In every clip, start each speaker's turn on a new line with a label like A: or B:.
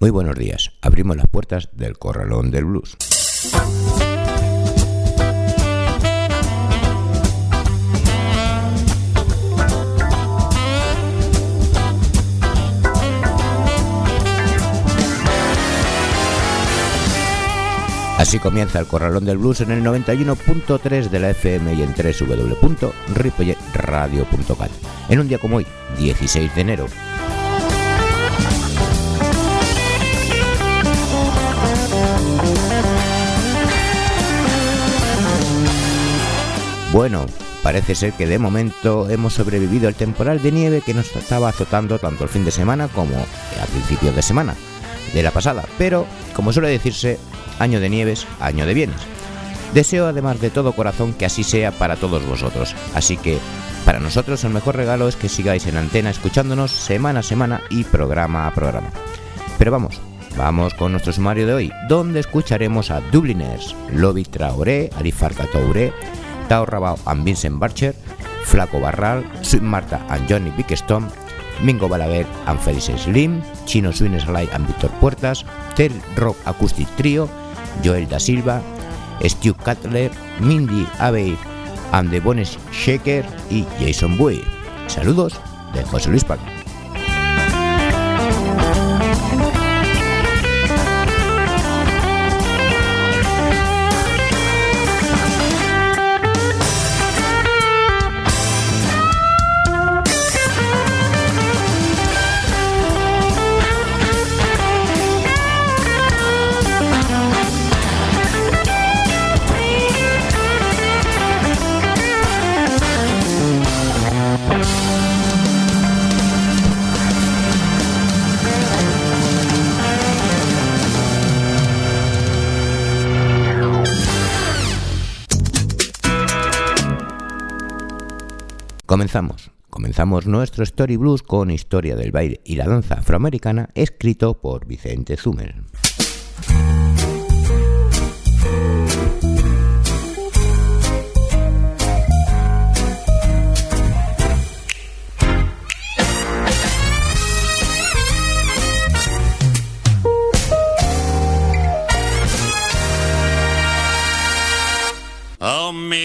A: Muy buenos días. Abrimos las puertas del Corralón del Blues. Así comienza el Corralón del Blues en el 91.3 de la FM y en www.ripolletradio.cat. En un día como hoy, 16 de enero. Bueno, parece ser que de momento hemos sobrevivido al temporal de nieve que nos estaba azotando tanto el fin de semana como a principios de semana de la pasada, pero como suele decirse, año de nieves, año de bienes. Deseo además de todo corazón que así sea para todos vosotros, así que para nosotros el mejor regalo es que sigáis en antena escuchándonos semana a semana y programa a programa. Pero vamos, vamos con nuestro sumario de hoy, donde escucharemos a Dubliners, Lobby Traoré, Alifarca Touré, Tao Rabao and Vincent Barcher, Flaco Barral, Sweet Marta and Johnny Bickstone, Mingo Balaguer and Felice Slim, Chino Swing Sly and Víctor Puertas, Tel Rock Acoustic Trio, Joel da Silva, Stu Cutler, Mindy Abbey and the Bones Shaker y Jason Bowie. Saludos de José Luis Paco. Comenzamos. Comenzamos nuestro Story Blues con Historia del baile y la danza afroamericana escrito por Vicente Zumel.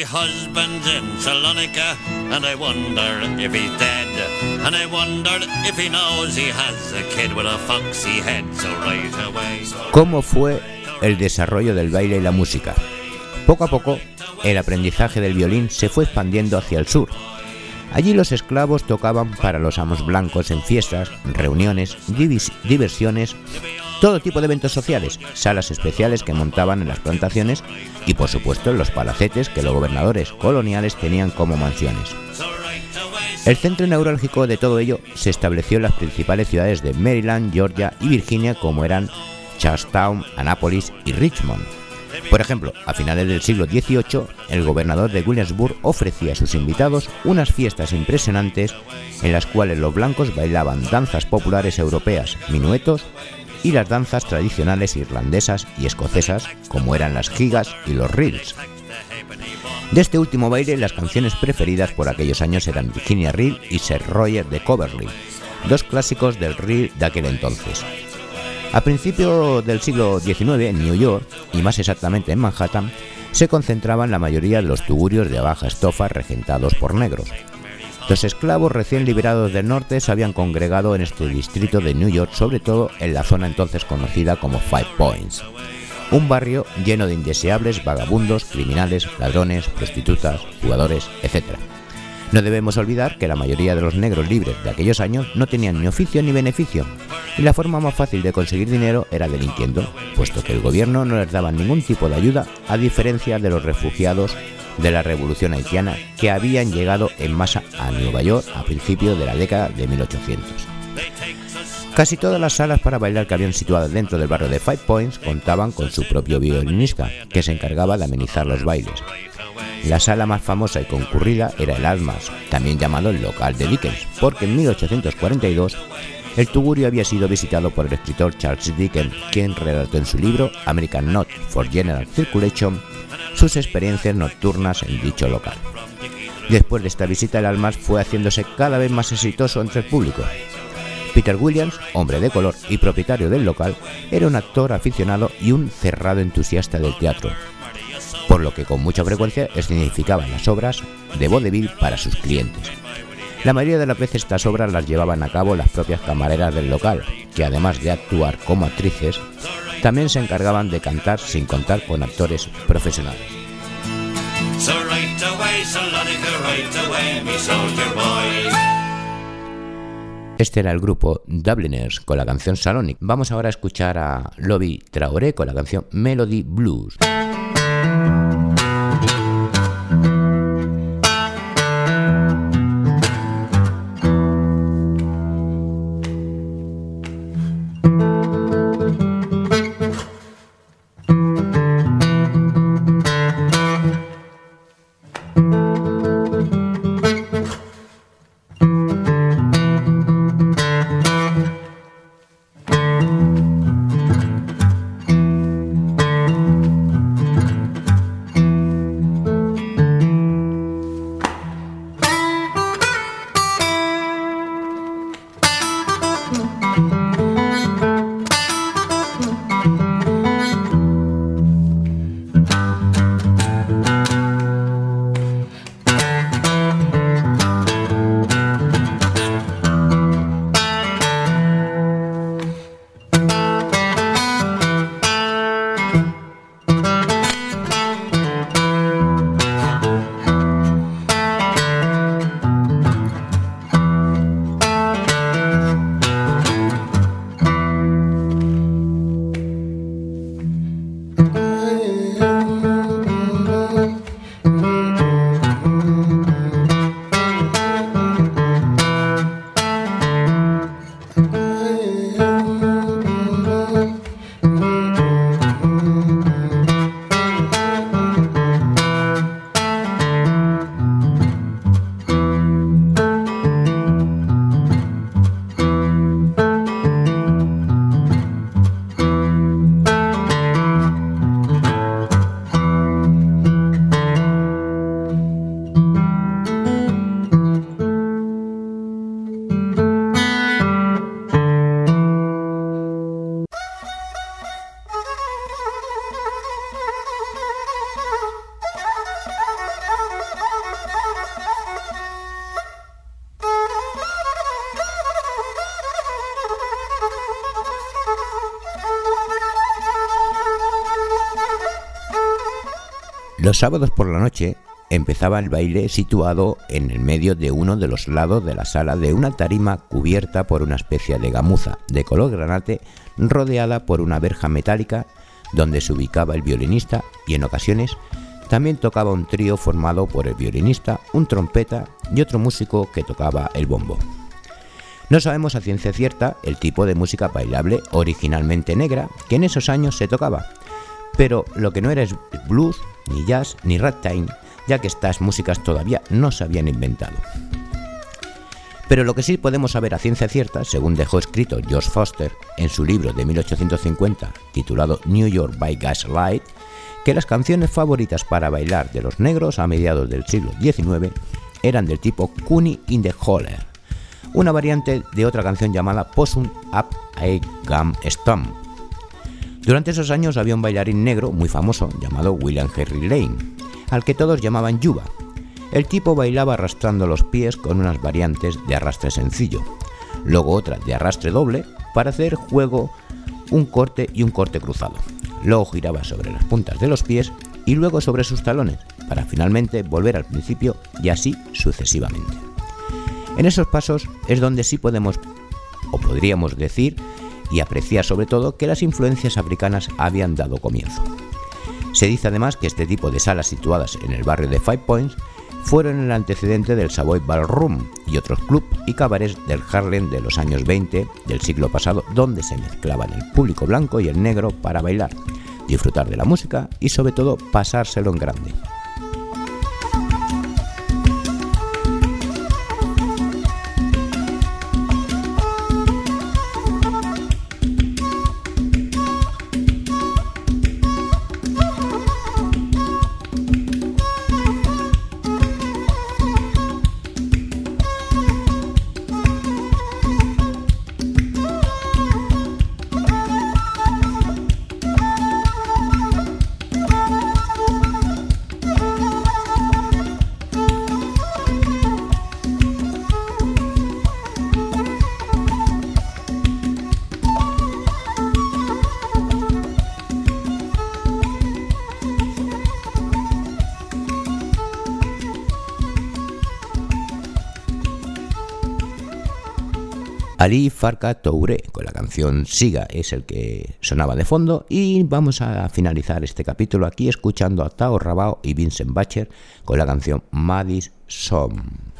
B: In Salonica, and I wonder if he's dead. And I wonder if he knows he has a kid with a foxy head.
A: ¿Cómo fue el desarrollo del baile y la música? Poco a poco, el aprendizaje del violín se fue expandiendo hacia el sur. Allí los esclavos tocaban para los amos blancos en fiestas, reuniones, diversiones, todo tipo de eventos sociales, salas especiales que montaban en las plantaciones y por supuesto en los palacetes que los gobernadores coloniales tenían como mansiones. El centro neurálgico de todo ello se estableció en las principales ciudades de Maryland, Georgia y Virginia como eran Charlestown, Annapolis y Richmond. Por ejemplo, a finales del siglo XVIII, el gobernador de Williamsburg ofrecía a sus invitados unas fiestas impresionantes en las cuales los blancos bailaban danzas populares europeas, minuetos y las danzas tradicionales irlandesas y escocesas como eran las gigas y los reels. De este último baile, las canciones preferidas por aquellos años eran Virginia Reel y Sir Roger de Coverley, dos clásicos del reel de aquel entonces. A principios del siglo XIX, en New York, y más exactamente en Manhattan, se concentraban la mayoría de los tugurios de baja estofa regentados por negros. Los esclavos recién liberados del norte se habían congregado en este distrito de New York, sobre todo en la zona entonces conocida como Five Points, un barrio lleno de indeseables vagabundos, criminales, ladrones, prostitutas, jugadores, etc. No debemos olvidar que la mayoría de los negros libres de aquellos años no tenían ni oficio ni beneficio, y la forma más fácil de conseguir dinero era delinquiendo, puesto que el gobierno no les daba ningún tipo de ayuda, a diferencia de los refugiados de la revolución haitiana que habían llegado en masa a Nueva York a principios de la década de 1800. Casi todas las salas para bailar que habían situado dentro del barrio de Five Points contaban con su propio violinista, que se encargaba de amenizar los bailes. La sala más famosa y concurrida era el Almas, también llamado el local de Dickens, porque en 1842 el tugurio había sido visitado por el escritor Charles Dickens, quien relató en su libro American Note for General Circulation sus experiencias nocturnas en dicho local. Después de esta visita, el Almas fue haciéndose cada vez más exitoso entre el público. Peter Williams, hombre de color y propietario del local, era un actor aficionado y un cerrado entusiasta del teatro, por lo que con mucha frecuencia escenificaba las obras de vaudeville para sus clientes. La mayoría de las veces estas obras las llevaban a cabo las propias camareras del local, que además de actuar como actrices, también se encargaban de cantar sin contar con actores profesionales. Este era el grupo Dubliners con la canción Salonic. Vamos ahora a escuchar a Lobby Traoré con la canción Melody Blues. Los sábados por la noche empezaba el baile situado en el medio de uno de los lados de la sala de una tarima cubierta por una especie de gamuza de color granate rodeada por una verja metálica donde se ubicaba el violinista y en ocasiones también tocaba un trío formado por el violinista, un trompeta y otro músico que tocaba el bombo. No sabemos a ciencia cierta el tipo de música bailable originalmente negra que en esos años se tocaba, pero lo que no era es blues, ni jazz, ni ragtime, ya que estas músicas todavía no se habían inventado. Pero lo que sí podemos saber a ciencia cierta, según dejó escrito George Foster en su libro de 1850 titulado New York by Gaslight, que las canciones favoritas para bailar de los negros a mediados del siglo XIX eran del tipo Cunny in the Holler, una variante de otra canción llamada Possum Up a Gum Stomp, durante esos años había un bailarín negro muy famoso llamado William Henry Lane, al que todos llamaban Yuba. El tipo bailaba arrastrando los pies con unas variantes de arrastre sencillo, luego otra de arrastre doble para hacer juego un corte y un corte cruzado. Luego giraba sobre las puntas de los pies y luego sobre sus talones, para finalmente volver al principio y así sucesivamente. En esos pasos es donde sí podemos, o podríamos decir, y aprecia sobre todo que las influencias africanas habían dado comienzo. Se dice además que este tipo de salas situadas en el barrio de Five Points fueron el antecedente del Savoy Ballroom y otros clubs y cabarets del Harlem de los años 20 del siglo pasado donde se mezclaban el público blanco y el negro para bailar, disfrutar de la música y sobre todo pasárselo en grande.
C: Ali Farka Toure con la canción Siga es el que sonaba de fondo y vamos a finalizar este capítulo aquí escuchando a Tao Rabao y Vincent Bacher con la canción Madis Som.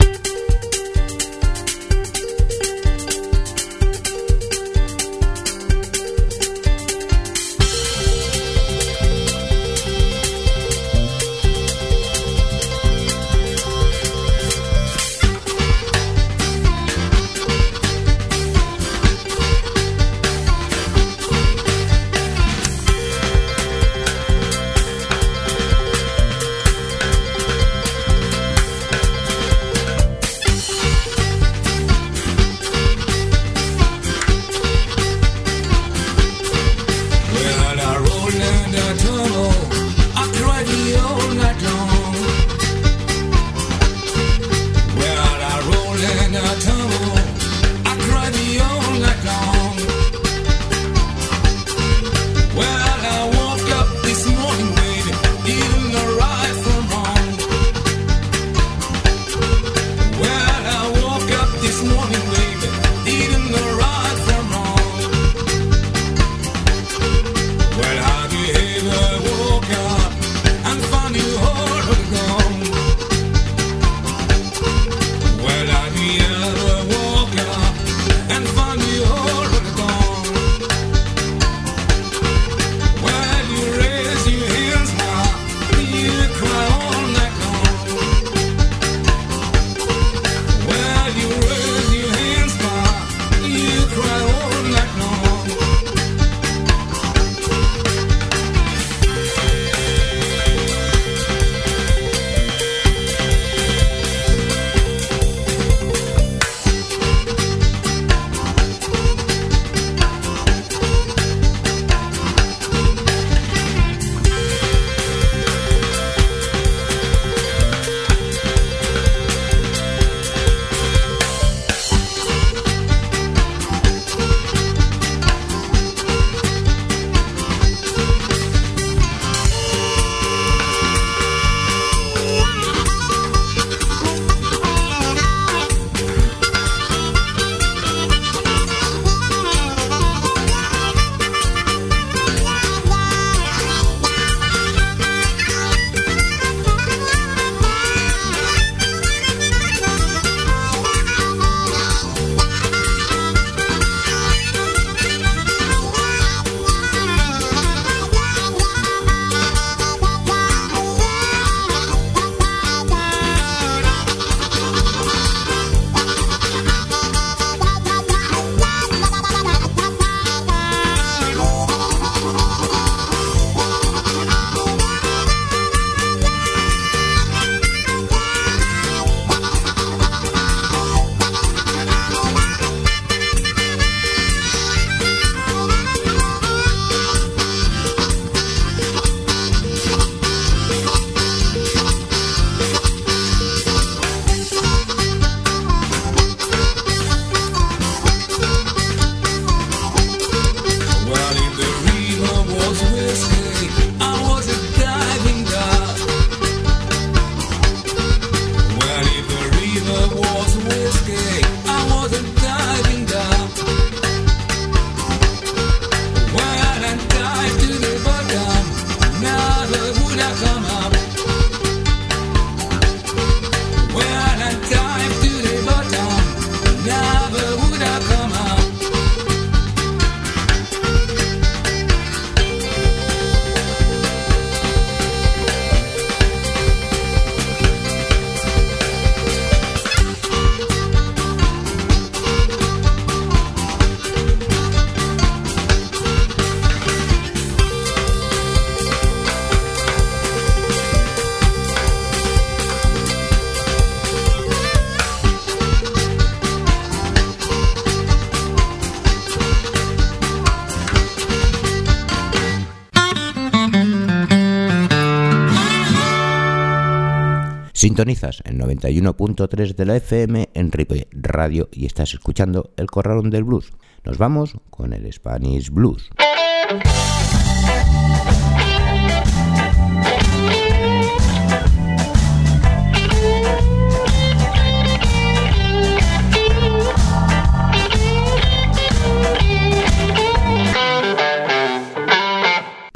C: Sintonizas en 91.3 de la FM en Ripoll Radio y estás escuchando El Corralón del Blues. Nos vamos con el Spanish Blues.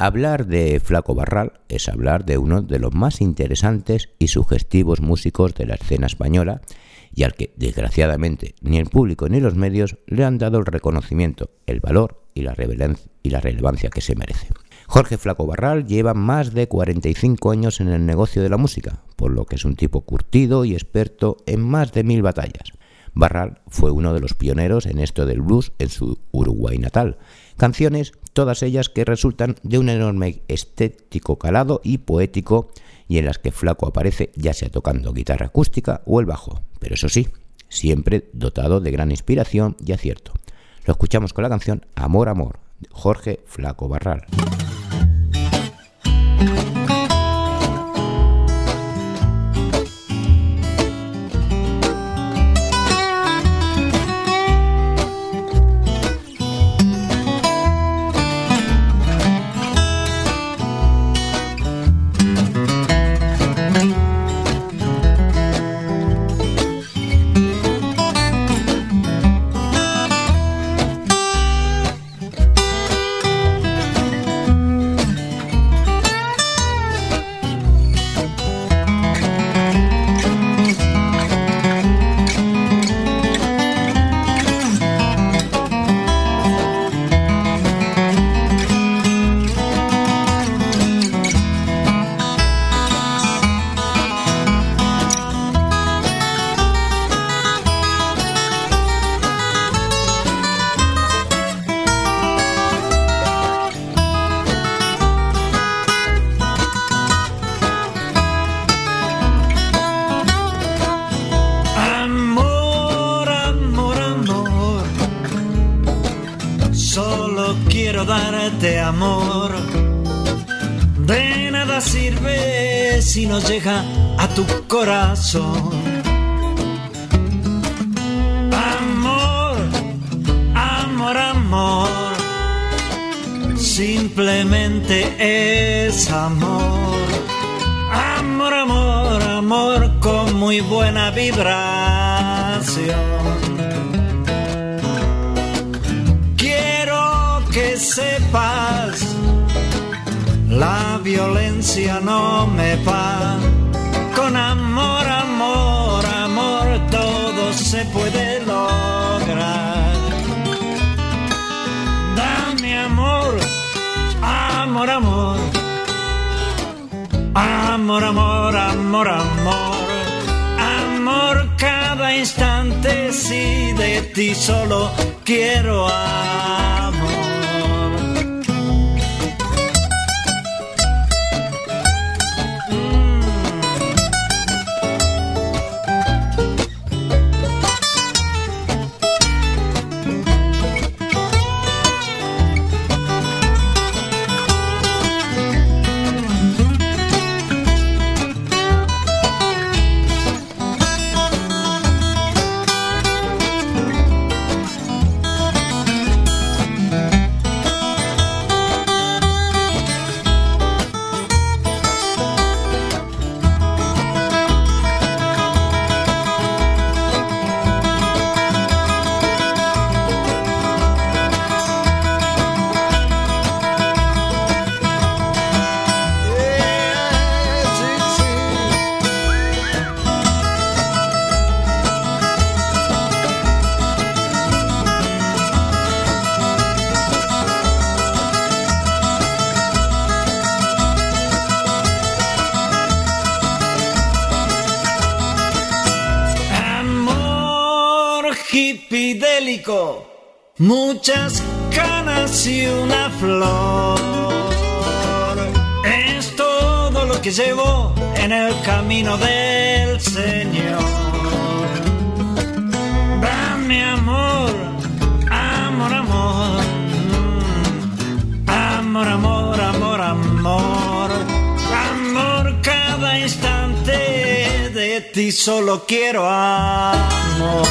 A: Hablar de Flaco Barral es hablar de uno de los más interesantes y sugestivos músicos de la escena española y al que, desgraciadamente, ni el público ni los medios le han dado el reconocimiento, el valor y la, y la relevancia que se merece. Jorge Flaco Barral lleva más de 45 años en el negocio de la música, por lo que es un tipo curtido y experto en más de mil batallas. Barral fue uno de los pioneros en esto del blues en su Uruguay natal. Canciones, todas ellas que resultan de un enorme estético calado y poético y en las que Flaco aparece ya sea tocando guitarra acústica o el bajo, pero eso sí, siempre dotado de gran inspiración y acierto. Lo escuchamos con la canción Amor, Amor, de Jorge Flaco Barral.
D: Llega a tu corazón. Amor, amor, amor, simplemente es amor. Amor, amor, amor con muy buena vibración. La violencia no me va. Con amor, amor, amor, todo se puede lograr. Dame amor, amor, amor. Amor, amor, amor, amor. Amor cada instante, si de ti solo quiero amor. Que llevo en el camino del Señor. Dame amor, amor, amor. Amor, amor, amor, amor. Amor cada instante de ti solo quiero amor.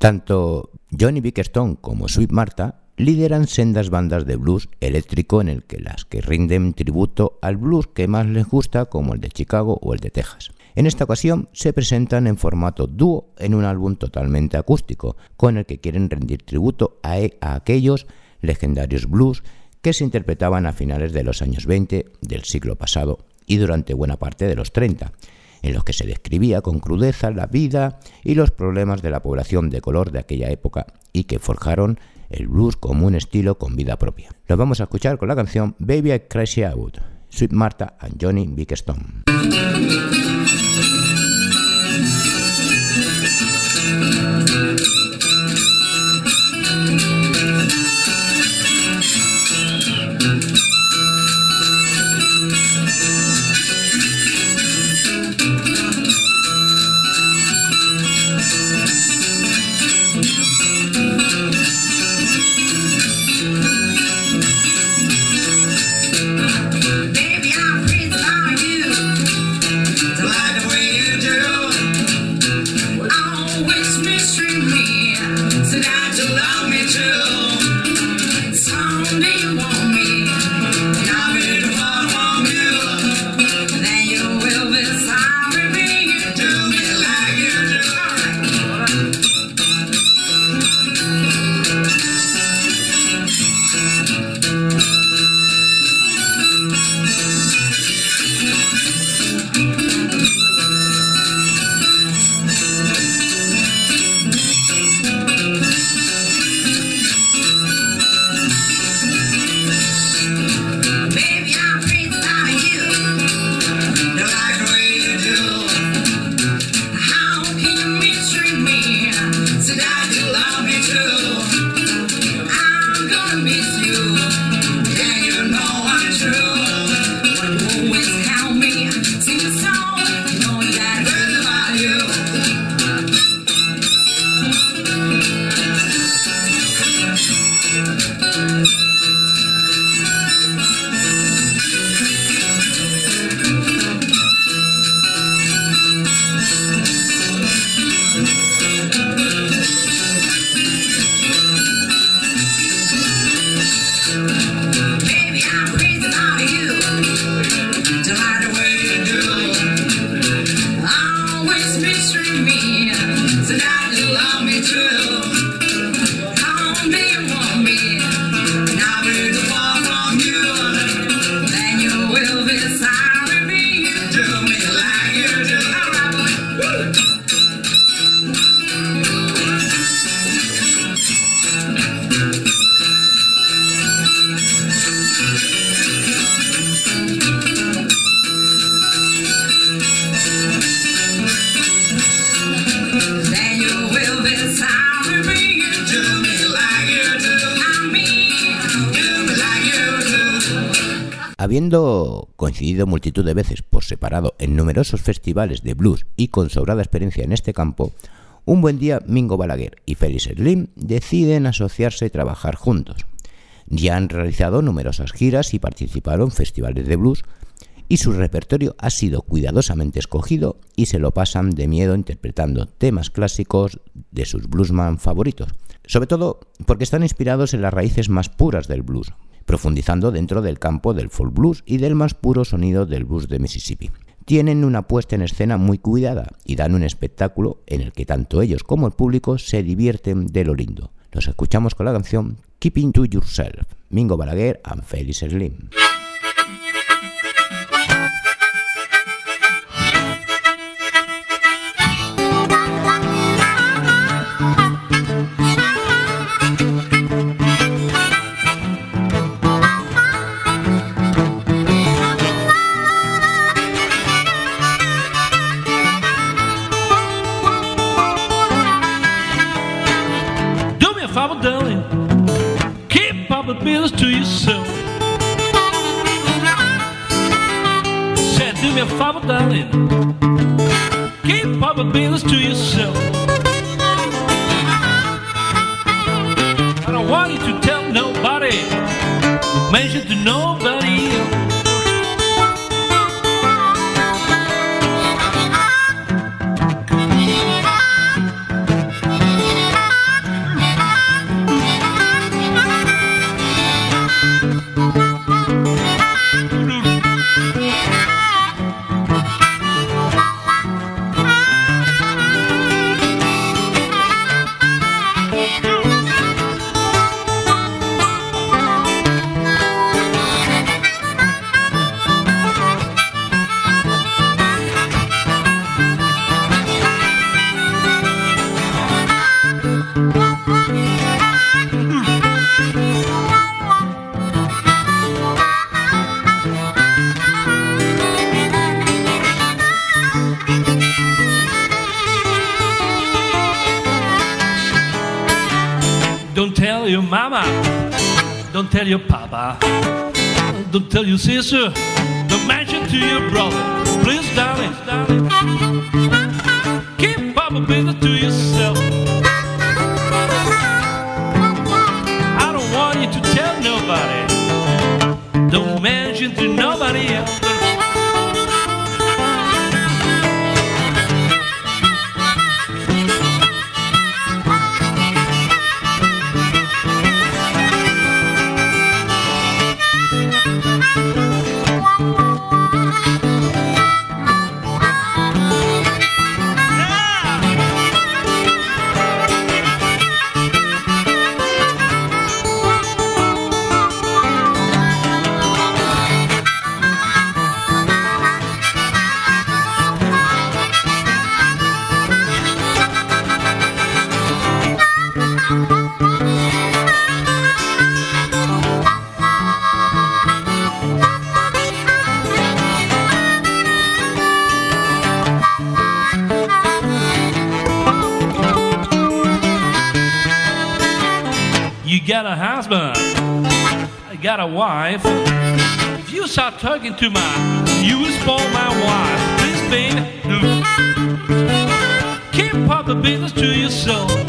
A: Tanto Johnny Bickerstone como Sweet Martha lideran sendas bandas de blues eléctrico en el que las que rinden tributo al blues que más les gusta como el de Chicago o el de Texas. En esta ocasión se presentan en formato dúo en un álbum totalmente acústico, con el que quieren rendir tributo a, e, a aquellos legendarios blues que se interpretaban a finales de los años 20 del siglo pasado y durante buena parte de los 30, en los que se describía con crudeza la vida y los problemas de la población de color de aquella época y que forjaron el blues como un estilo con vida propia. Lo vamos a escuchar con la canción Baby I Crazy Out, Sweet Martha and Johnny Big Stone. you. De veces por separado en numerosos festivales de blues y con sobrada experiencia en este campo, un buen día Mingo Balaguer y Félix Slim deciden asociarse y trabajar juntos. Ya han realizado numerosas giras y participaron en festivales de blues y su repertorio ha sido cuidadosamente escogido y se lo pasan de miedo interpretando temas clásicos de sus bluesman favoritos, sobre todo porque están inspirados en las raíces más puras del blues, profundizando dentro del campo del folk blues y del más puro sonido del blues de Mississippi. Tienen una puesta en escena muy cuidada y dan un espectáculo en el que tanto ellos como el público se divierten de lo lindo. Los escuchamos con la canción Keeping to Yourself, Mingo Balaguer and Felix Slim.
E: Don't tell your mama, don't tell your papa, don't tell your sister, don't mention to your brother. Please, darling, darling. keep Papa busy. Talking to my will spoil my wife. Please, baby, keep up the business to yourself.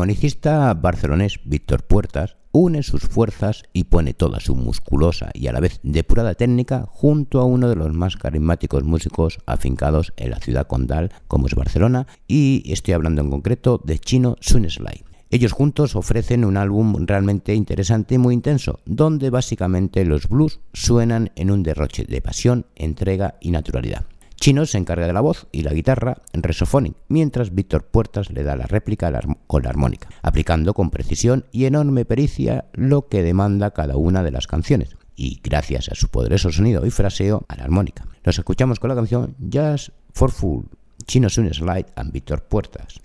A: Armonicista barcelonés Víctor Puertas une sus fuerzas y pone toda su musculosa y a la vez depurada técnica junto a uno de los más carismáticos músicos afincados en la ciudad condal como es Barcelona y estoy hablando en concreto de Chino Suneslay. Ellos juntos ofrecen un álbum realmente interesante y muy intenso, donde básicamente los blues suenan en un derroche de pasión, entrega y naturalidad. Chino se encarga de la voz y la guitarra en Resophonic, mientras Víctor Puertas le da la réplica con la armónica, aplicando con precisión y enorme pericia lo que demanda cada una de las canciones, y gracias a su poderoso sonido y fraseo a la armónica. Los escuchamos con la canción Just for Full, Chino Sun Slide and Víctor Puertas.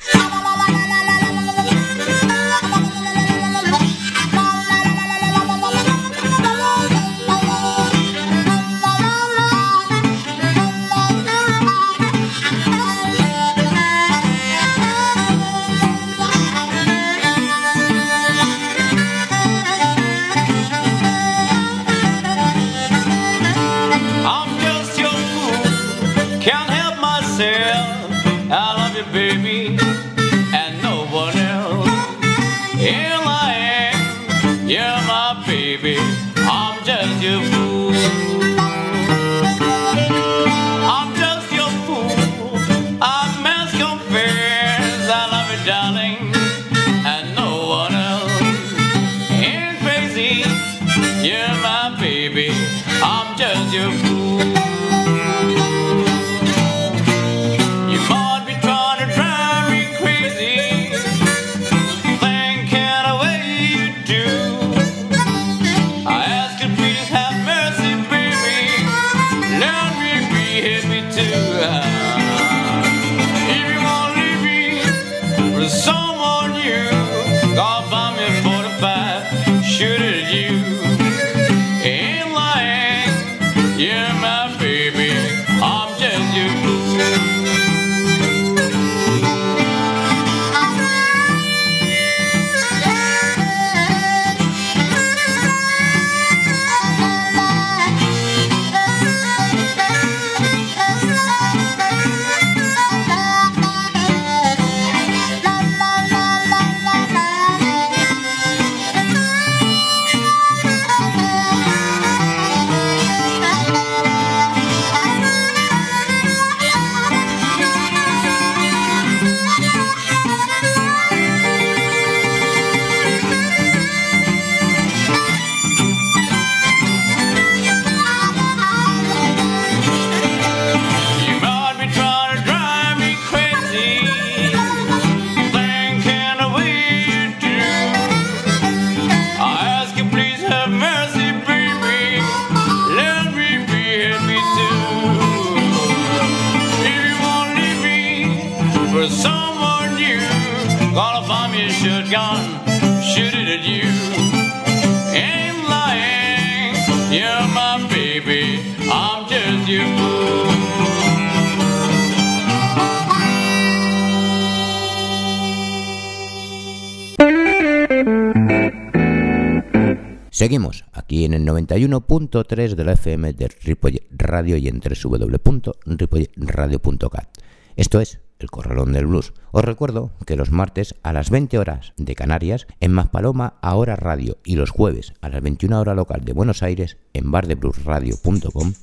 A: 91.3 de la FM de Ripollet Radio y en www.ripolletradio.cat. Esto es El Corralón del Blues. Os recuerdo que los martes a las 20 horas de Canarias en Maspaloma Ahora Radio y los jueves a las 21 horas local de Buenos Aires en bardebluesradio.com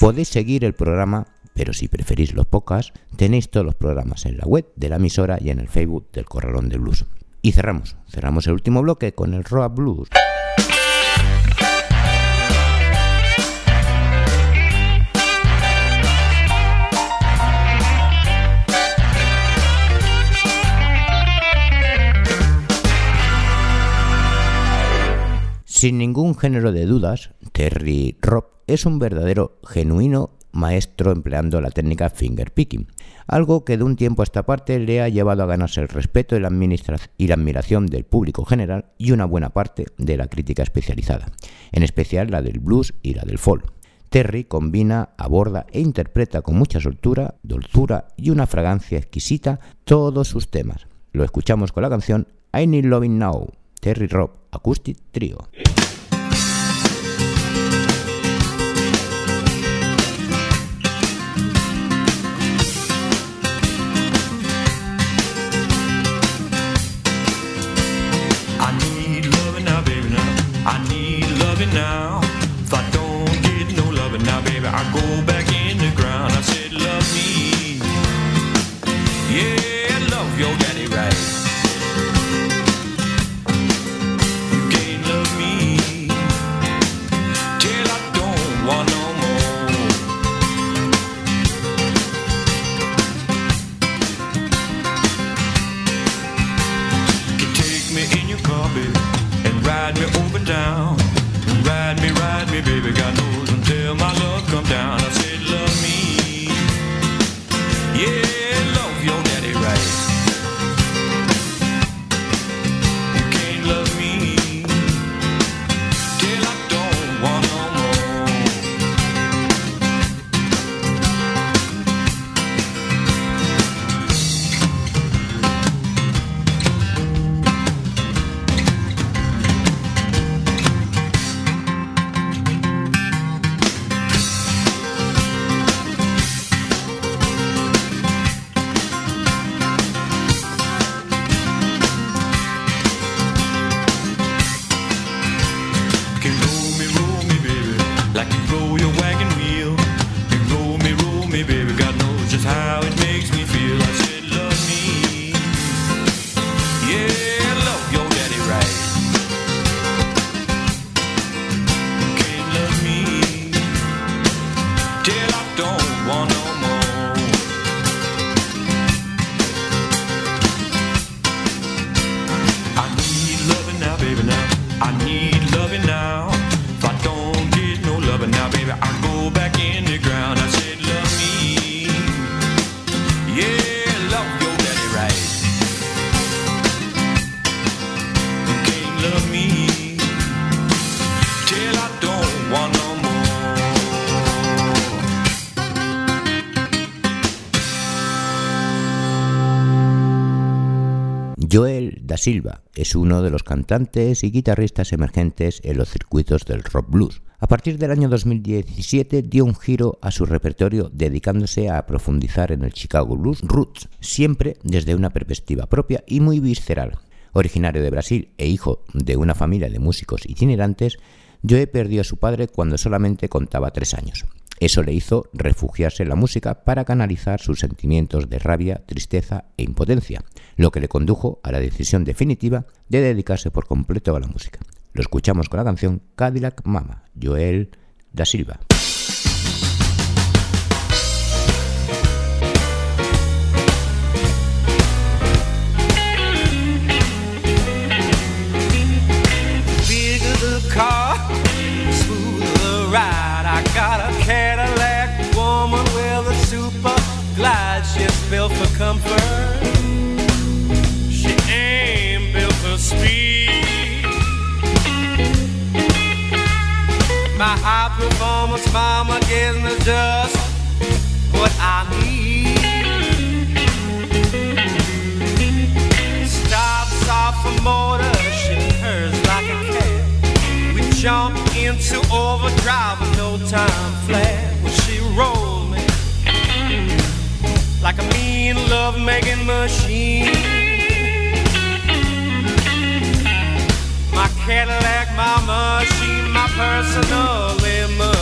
A: podéis seguir el programa pero si preferís los podcasts, tenéis todos los programas en la web de la emisora y en el Facebook del Corralón del Blues. Y cerramos, cerramos el último bloque con el Rock Blues. Sin ningún género de dudas, Terry Robb es un verdadero genuino maestro empleando la técnica finger picking, algo que de un tiempo a esta parte le ha llevado a ganarse el respeto y la, y la admiración del público general y una buena parte de la crítica especializada, en especial la del blues y la del folk. Terry combina, aborda e interpreta con mucha soltura, dulzura y una fragancia exquisita todos sus temas. Lo escuchamos con la canción I Need Loving Now, Terry Robb Acoustic Trio. Silva es uno de los cantantes y guitarristas emergentes en los circuitos del rock blues. A partir del año 2017 dio un giro a su repertorio dedicándose a profundizar en el Chicago Blues Roots, siempre desde una perspectiva propia y muy visceral. Originario de Brasil e hijo de una familia de músicos itinerantes, Joe perdió a su padre cuando solamente contaba tres años. Eso le hizo refugiarse en la música para canalizar sus sentimientos de rabia, tristeza e impotencia, lo que le condujo a la decisión definitiva de dedicarse por completo a la música. Lo escuchamos con la canción Cadillac Mama, Joel da Silva.
F: Mama gives me just what I need. Stops off a motor, she purrs like a cat. We
G: jump into overdrive with no time flat. Well, she rolled me like a mean love making machine. My Cadillac, mama, she my personal limousine.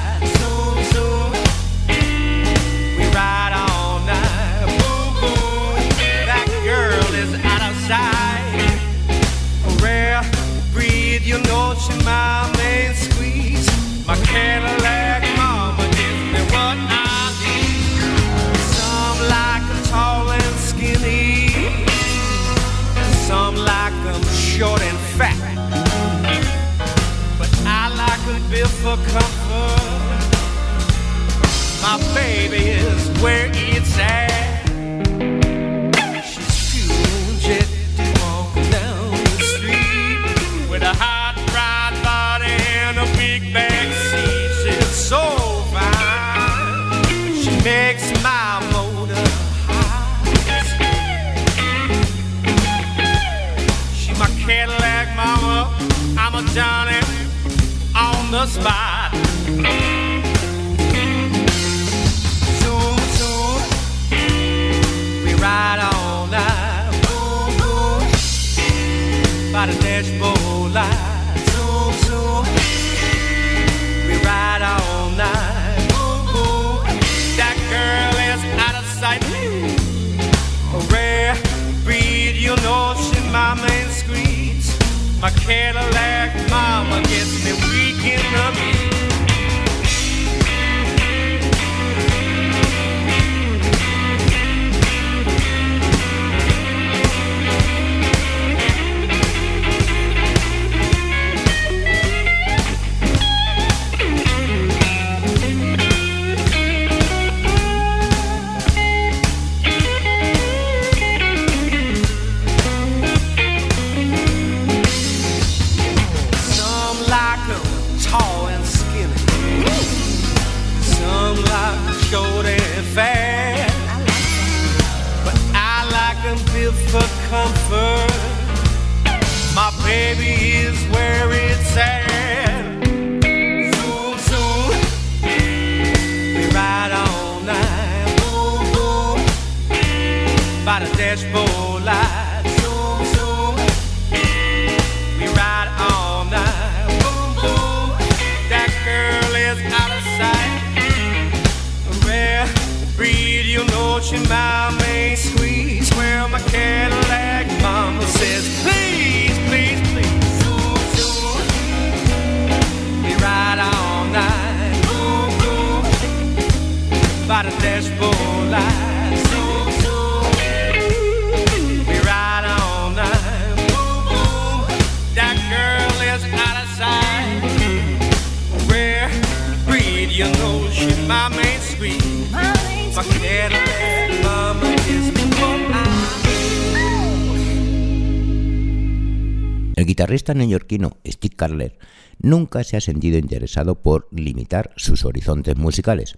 A: nunca se ha sentido interesado por limitar sus horizontes musicales.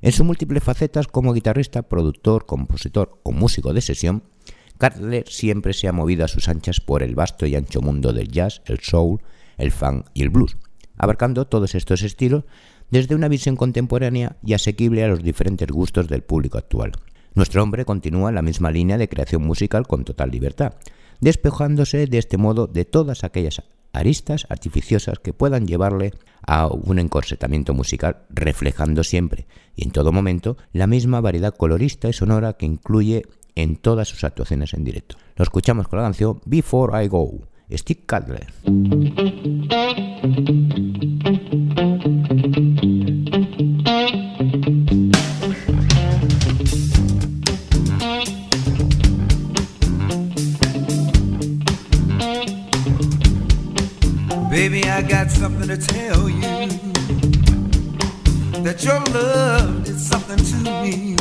A: En sus múltiples facetas como guitarrista, productor, compositor o músico de sesión, Carler siempre se ha movido a sus anchas por el vasto y ancho mundo del jazz, el soul, el funk y el blues, abarcando todos estos estilos desde una visión contemporánea y asequible a los diferentes gustos del público actual. Nuestro hombre continúa la misma línea de creación musical con total libertad, despejándose de este modo de todas aquellas aristas artificiosas que puedan llevarle a un encorsetamiento musical, reflejando siempre y en todo momento la misma variedad colorista y sonora que incluye en todas sus actuaciones en directo. Lo escuchamos con la canción Before I Go, Steve Cutler.
H: Baby, I got something to tell you. That your love is something to me.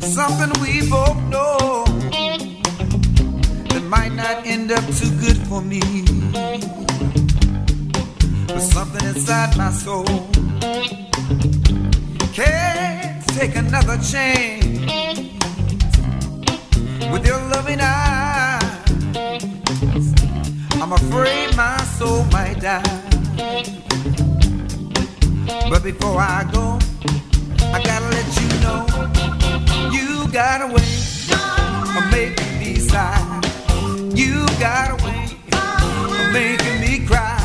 H: Something we both know that might not end up too good for me. But something inside my soul can't take another chance with your loving eyes. I'm afraid my soul might die. But before I go, I gotta let you know you got a way of making me sigh. You got a way of making me cry.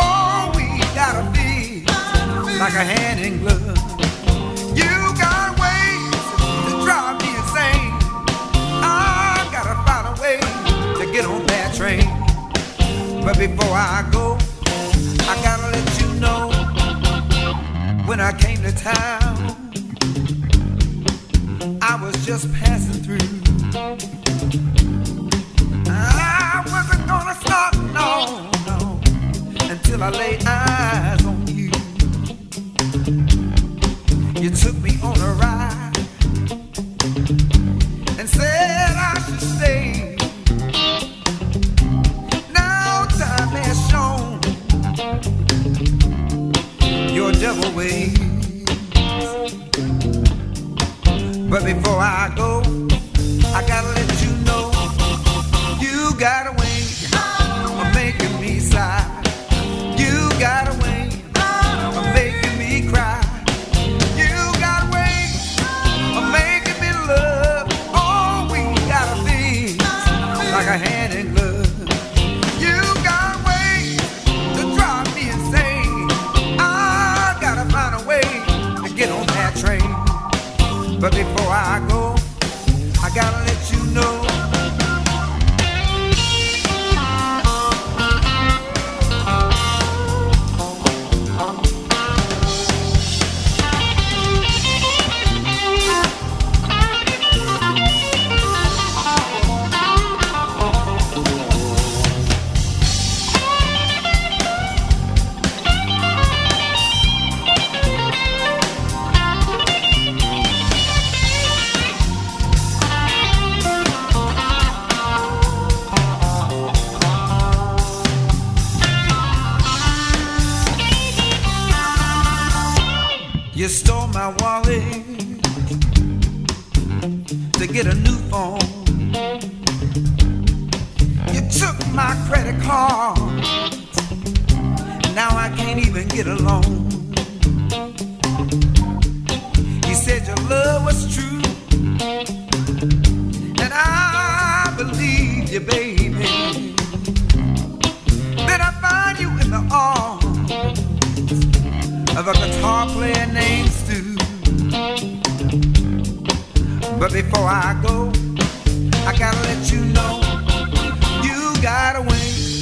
H: Oh, we gotta be like a hand in glove. But before I go, I gotta let you know when I came to town, I was just passing through. I wasn't gonna stop, no, no, until I laid eyes on you. You took me ways. But before I go, You stole my wallet to get a new phone. You took my credit card. Now I can't even get a loan. You said your love was true. And I believe you, baby. Of a guitar player named Stu. But before I go, I gotta let you know you got a way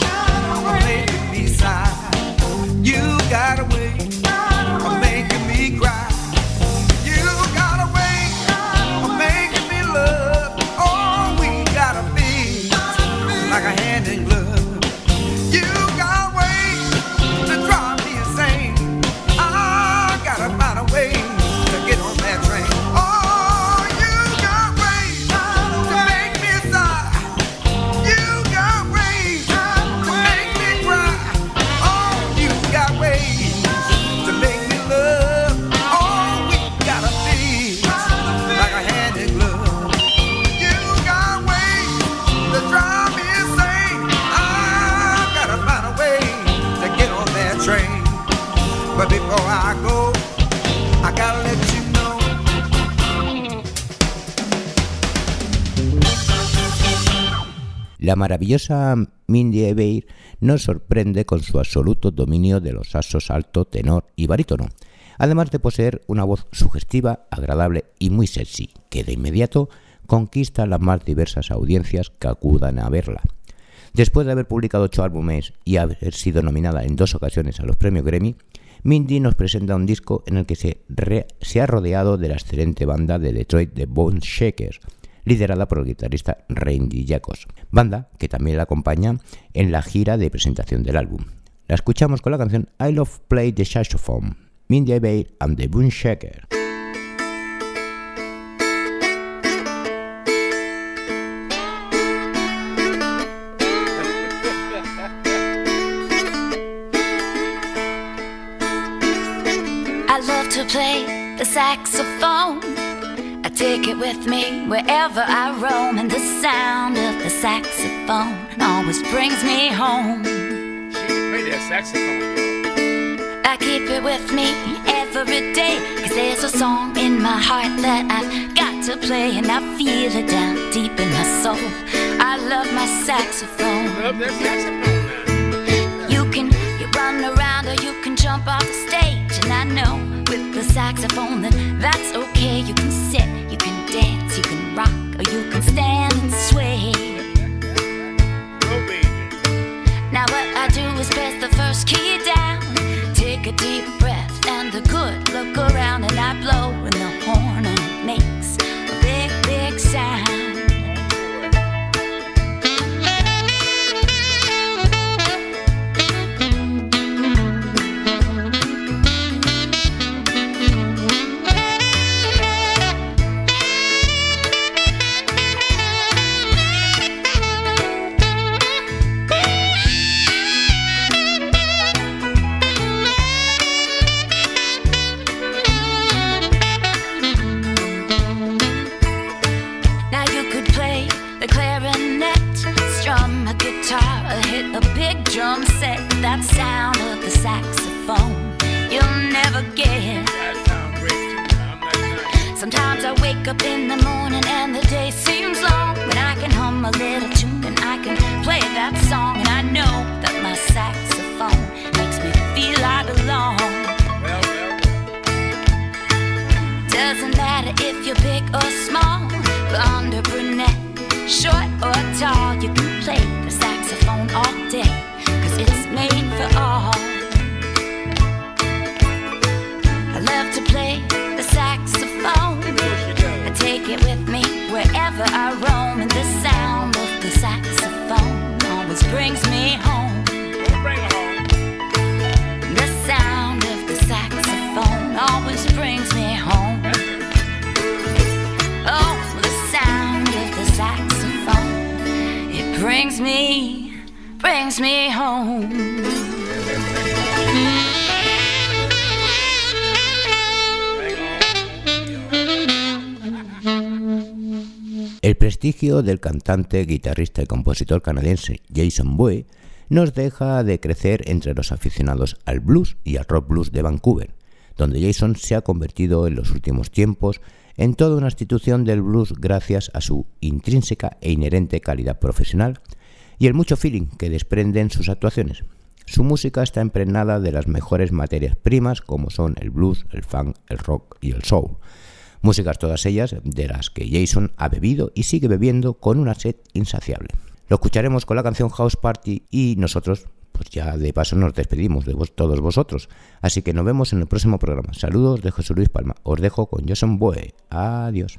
H: of making me sigh. You got a
A: La maravillosa Mindy Ebeir nos sorprende con su absoluto dominio de los asos alto, tenor y barítono, además de poseer una voz sugestiva, agradable y muy sexy, que de inmediato conquista las más diversas audiencias que acudan a verla. Después de haber publicado ocho álbumes y haber sido nominada en dos ocasiones a los premios Grammy, Mindy nos presenta un disco en el que se, re- se ha rodeado de la excelente banda de Detroit de Bone Shakers, liderada por el guitarrista Randy Jacobs, banda que también la acompaña en la gira de presentación del álbum. La escuchamos con la canción I Love Play the Saxophone, Mindy Bay and the Boom
I: Shaker. I love to play the saxophone. Take it with me wherever I roam, and the sound of the saxophone always brings me home.
J: Play that saxophone.
I: I keep it with me every day, cause there's a song in my heart that I've got to play, and I feel it down deep in my soul. I love my saxophone.
J: Love that saxophone.
I: You can you run around or you can jump off the stage, and I know with the saxophone then that's okay. You can sit, you can rock, or you can stand and sway. Now what I do is press the first key down, take a deep breath and a good look around, and I blow in the horn and it makes a big big sound.
A: Prestigio del cantante, guitarrista y compositor canadiense Jason Bowie nos deja de crecer entre los aficionados al blues y al rock blues de Vancouver, donde Jason se ha convertido en los últimos tiempos en toda una institución del blues gracias a su intrínseca e inherente calidad profesional y el mucho feeling que desprenden sus actuaciones. Su música está impregnada de las mejores materias primas como son el blues, el funk, el rock y el soul. Músicas todas ellas de las que Jason ha bebido y sigue bebiendo con una sed insaciable. Lo escucharemos con la canción House Party y nosotros, pues ya de paso nos despedimos de vos, todos vosotros. Así que nos vemos en el próximo programa. Saludos de Jesús Luis Palma. Os dejo con Jason Boe. Adiós.